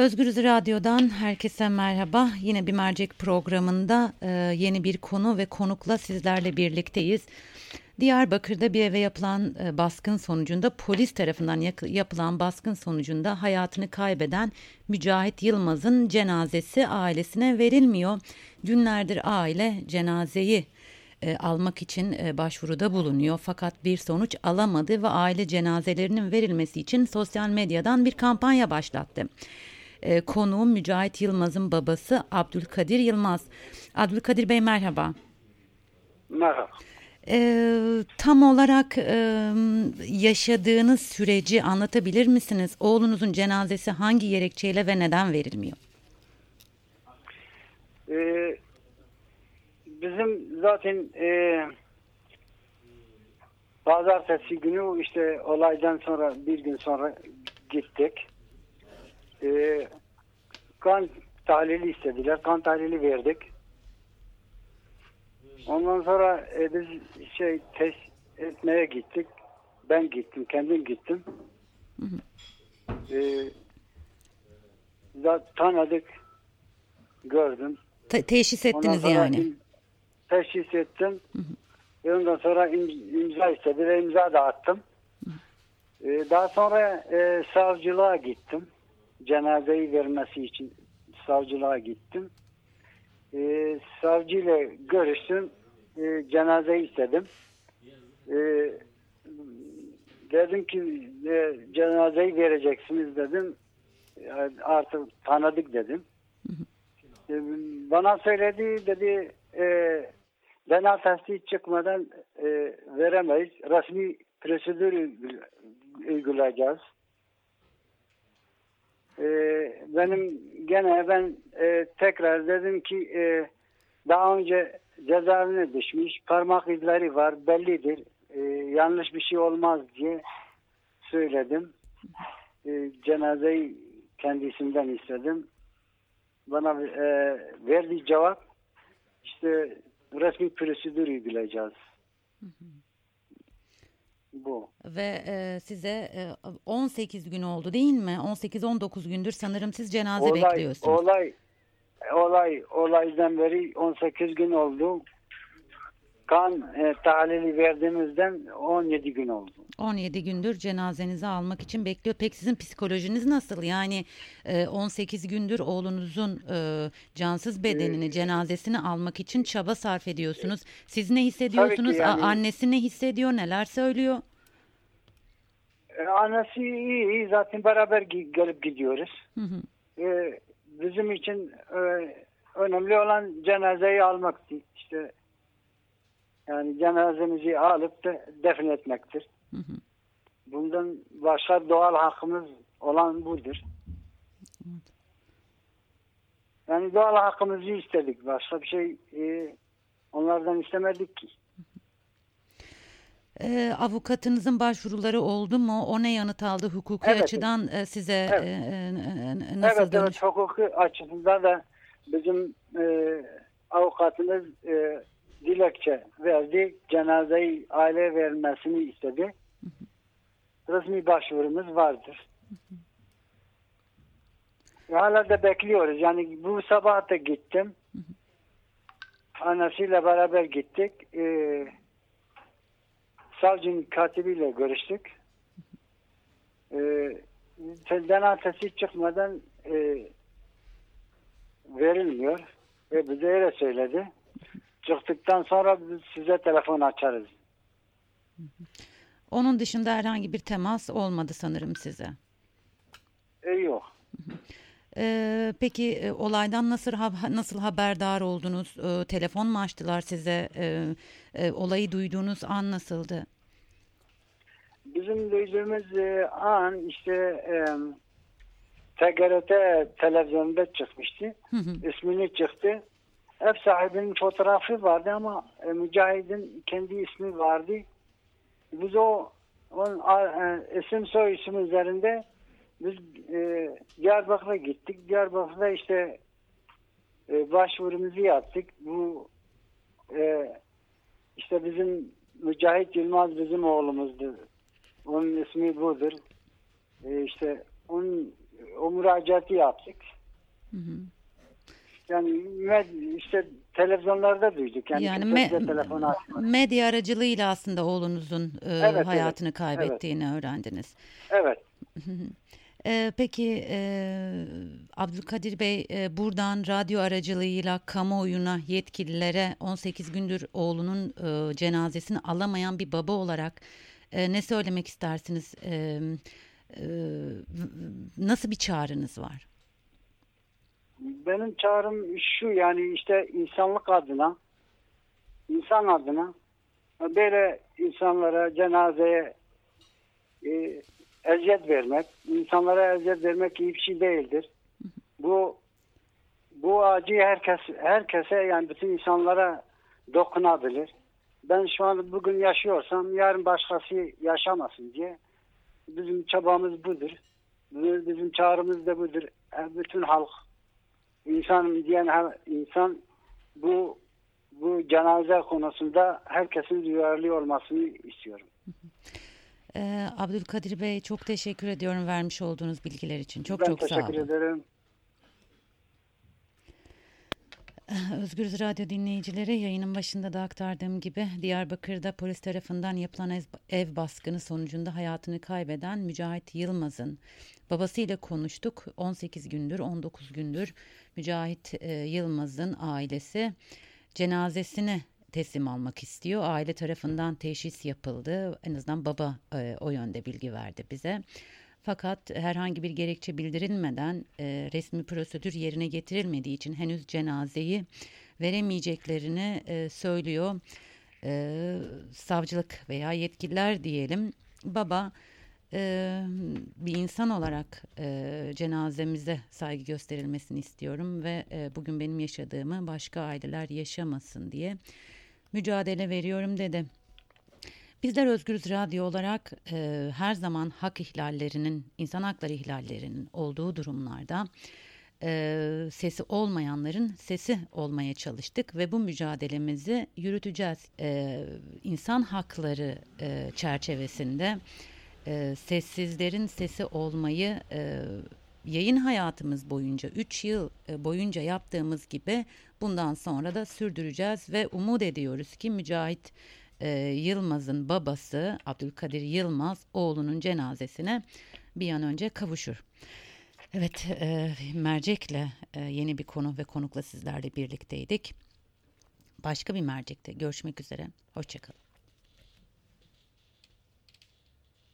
Özgürüz Radyo'dan herkese merhaba. Yine bir mercek programında e, yeni bir konu ve konukla sizlerle birlikteyiz. Diyarbakır'da bir eve yapılan e, baskın sonucunda polis tarafından yapılan baskın sonucunda hayatını kaybeden Mücahit Yılmaz'ın cenazesi ailesine verilmiyor. Günlerdir aile cenazeyi e, almak için e, başvuruda bulunuyor fakat bir sonuç alamadı ve aile cenazelerinin verilmesi için sosyal medyadan bir kampanya başlattı. E, konuğum Mücahit Yılmaz'ın babası Abdülkadir Yılmaz. Abdülkadir Bey merhaba. Merhaba. E, tam olarak e, yaşadığınız süreci anlatabilir misiniz? Oğlunuzun cenazesi hangi gerekçeyle ve neden verilmiyor? Ee, bizim zaten e, pazartesi günü işte olaydan sonra bir gün sonra gittik. E, kan tahlili istediler. Kan tahlili verdik. Ondan sonra e, biz şey test etmeye gittik. Ben gittim, kendim gittim. Hı hı. E, tanıdık, gördüm. Te teşhis ettiniz yani. Teşhis ettim. Hı hı. Ondan sonra imza istedi ve imza da attım. Hı. E, daha sonra e, savcılığa gittim. Cenazeyi vermesi için savcılığa gittim. E, savcıyla görüştüm. E, cenazeyi istedim. E, dedim ki e, cenazeyi vereceksiniz dedim. Artık tanıdık dedim. E, bana söyledi dedi e, DNA testi çıkmadan e, veremeyiz. Resmi prosedür uygulayacağız. E, benim gene ben e, tekrar dedim ki e, daha önce cezaevine düşmüş parmak izleri var bellidir e, yanlış bir şey olmaz diye söyledim. E, cenazeyi kendisinden istedim. Bana e, verdiği cevap işte resmi prosedür uygulayacağız. Hı hı. Bu. Ve e, size e, 18 gün oldu değil mi? 18-19 gündür sanırım siz cenaze olay, bekliyorsunuz. Olay, olay, olaydan beri 18 gün oldu. Kan e, tahlili verdiğimizden 17 gün oldu. 17 gündür cenazenizi almak için bekliyor. Peki sizin psikolojiniz nasıl? Yani e, 18 gündür oğlunuzun e, cansız bedenini, ee, cenazesini almak için çaba sarf ediyorsunuz. Siz ne hissediyorsunuz? Yani, Annesi ne hissediyor? Neler söylüyor? E, annesi iyi, zaten beraber gelip gidiyoruz. Hı hı. E, bizim için e, önemli olan cenazeyi almak işte yani cenazemizi alıp da defnetmektir. Hı hı. Bundan başka doğal hakkımız olan budur. Yani doğal hakkımızı istedik. Başka bir şey e, onlardan istemedik ki. E, avukatınızın başvuruları oldu mu? O ne yanıt aldı hukuki evet. açıdan e, size evet. e, e, nasıl evet, dönüş? Evet, hukuki açısından da bizim e, avukatımız e, dilekçe verdi. Cenazeyi aile vermesini istedi. Resmi başvurumuz vardır. Hala da bekliyoruz. Yani bu sabah da gittim. Anasıyla beraber gittik. Ee, savcının katibiyle görüştük. Ee, DNA testi çıkmadan e, verilmiyor. Ve bize öyle söyledi. Çıktıktan sonra biz size telefon açarız. Onun dışında herhangi bir temas olmadı sanırım size. E, yok. Ee, peki e, olaydan nasıl nasıl haberdar oldunuz? Ee, telefon mu açtılar size? Ee, e, olayı duyduğunuz an nasıldı? Bizim duyduğumuz e, an işte e, TGRT televizyonda çıkmıştı. Hı hı. İsmini çıktı. Ev sahibinin fotoğrafı vardı ama e, Mücahit'in kendi ismi vardı. Biz o onun e, isim soy isim üzerinde biz e, Diyarbakır'a gittik. Diyarbakır'da işte e, başvurumuzu yaptık. Bu e, işte bizim Mücahit Yılmaz bizim oğlumuzdu. Onun ismi budur. E, işte onun o müracaatı yaptık. Hı hı. Yani işte televizyonlarda duyduk. Yani, yani me medya aracılığıyla aslında oğlunuzun e, evet, hayatını evet, kaybettiğini evet. öğrendiniz. Evet. e, peki e, Abdülkadir Bey e, buradan radyo aracılığıyla kamuoyuna yetkililere 18 gündür oğlunun e, cenazesini alamayan bir baba olarak e, ne söylemek istersiniz? E, e, nasıl bir çağrınız var? Benim çağrım şu yani işte insanlık adına insan adına böyle insanlara cenazeye e, eziyet vermek, insanlara eziyet vermek iyi bir şey değildir. Bu bu acıyı herkes herkese yani bütün insanlara dokunabilir. Ben şu an bugün yaşıyorsam yarın başkası yaşamasın diye bizim çabamız budur. Bizim çağrımız da budur. Bütün halk insan diyen insan bu bu cenaze konusunda herkesin duyarlı olmasını istiyorum. Ee, Abdülkadir Bey çok teşekkür ediyorum vermiş olduğunuz bilgiler için. Çok ben çok sağ olun. Ben teşekkür ederim. Özgür Radyo dinleyicileri yayının başında da aktardığım gibi Diyarbakır'da polis tarafından yapılan ev baskını sonucunda hayatını kaybeden Mücahit Yılmaz'ın babasıyla konuştuk. 18 gündür 19 gündür Mücahit e, Yılmaz'ın ailesi cenazesini teslim almak istiyor. Aile tarafından teşhis yapıldı. En azından baba e, o yönde bilgi verdi bize. Fakat herhangi bir gerekçe bildirilmeden e, resmi prosedür yerine getirilmediği için henüz cenazeyi veremeyeceklerini e, söylüyor. E, savcılık veya yetkililer diyelim. Baba e, bir insan olarak e, cenazemize saygı gösterilmesini istiyorum ve e, bugün benim yaşadığımı başka aileler yaşamasın diye mücadele veriyorum dedi. Bizler Özgürüz Radyo olarak e, her zaman hak ihlallerinin, insan hakları ihlallerinin olduğu durumlarda e, sesi olmayanların sesi olmaya çalıştık ve bu mücadelemizi yürüteceğiz. E, insan hakları e, çerçevesinde e, sessizlerin sesi olmayı e, yayın hayatımız boyunca 3 yıl e, boyunca yaptığımız gibi bundan sonra da sürdüreceğiz ve umut ediyoruz ki Mücahit e, Yılmaz'ın babası Abdülkadir Yılmaz oğlunun cenazesine bir an önce kavuşur. Evet, e, Mercek'le e, yeni bir konu ve konukla sizlerle birlikteydik. Başka bir mercekte görüşmek üzere. Hoşçakalın.